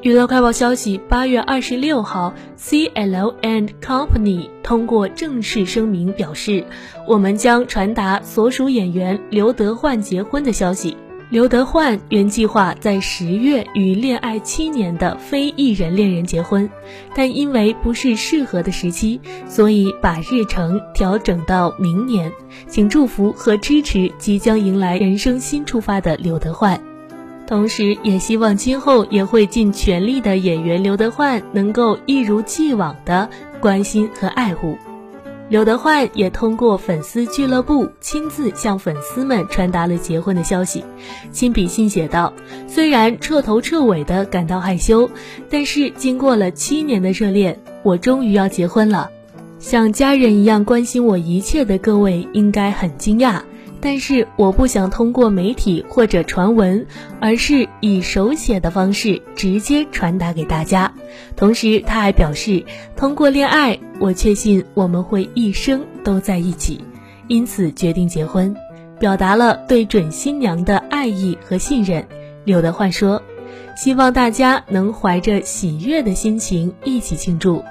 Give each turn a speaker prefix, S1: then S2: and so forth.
S1: 娱乐快报消息：八月二十六号，CL and Company 通过正式声明表示，我们将传达所属演员刘德焕结婚的消息。刘德焕原计划在十月与恋爱七年的非艺人恋人结婚，但因为不是适合的时期，所以把日程调整到明年。请祝福和支持即将迎来人生新出发的刘德焕。同时，也希望今后也会尽全力的演员刘德焕能够一如既往的关心和爱护。刘德焕也通过粉丝俱乐部亲自向粉丝们传达了结婚的消息，亲笔信写道：“虽然彻头彻尾的感到害羞，但是经过了七年的热恋，我终于要结婚了。像家人一样关心我一切的各位应该很惊讶。”但是我不想通过媒体或者传闻，而是以手写的方式直接传达给大家。同时，他还表示，通过恋爱，我确信我们会一生都在一起，因此决定结婚，表达了对准新娘的爱意和信任。柳德焕说：“希望大家能怀着喜悦的心情一起庆祝。”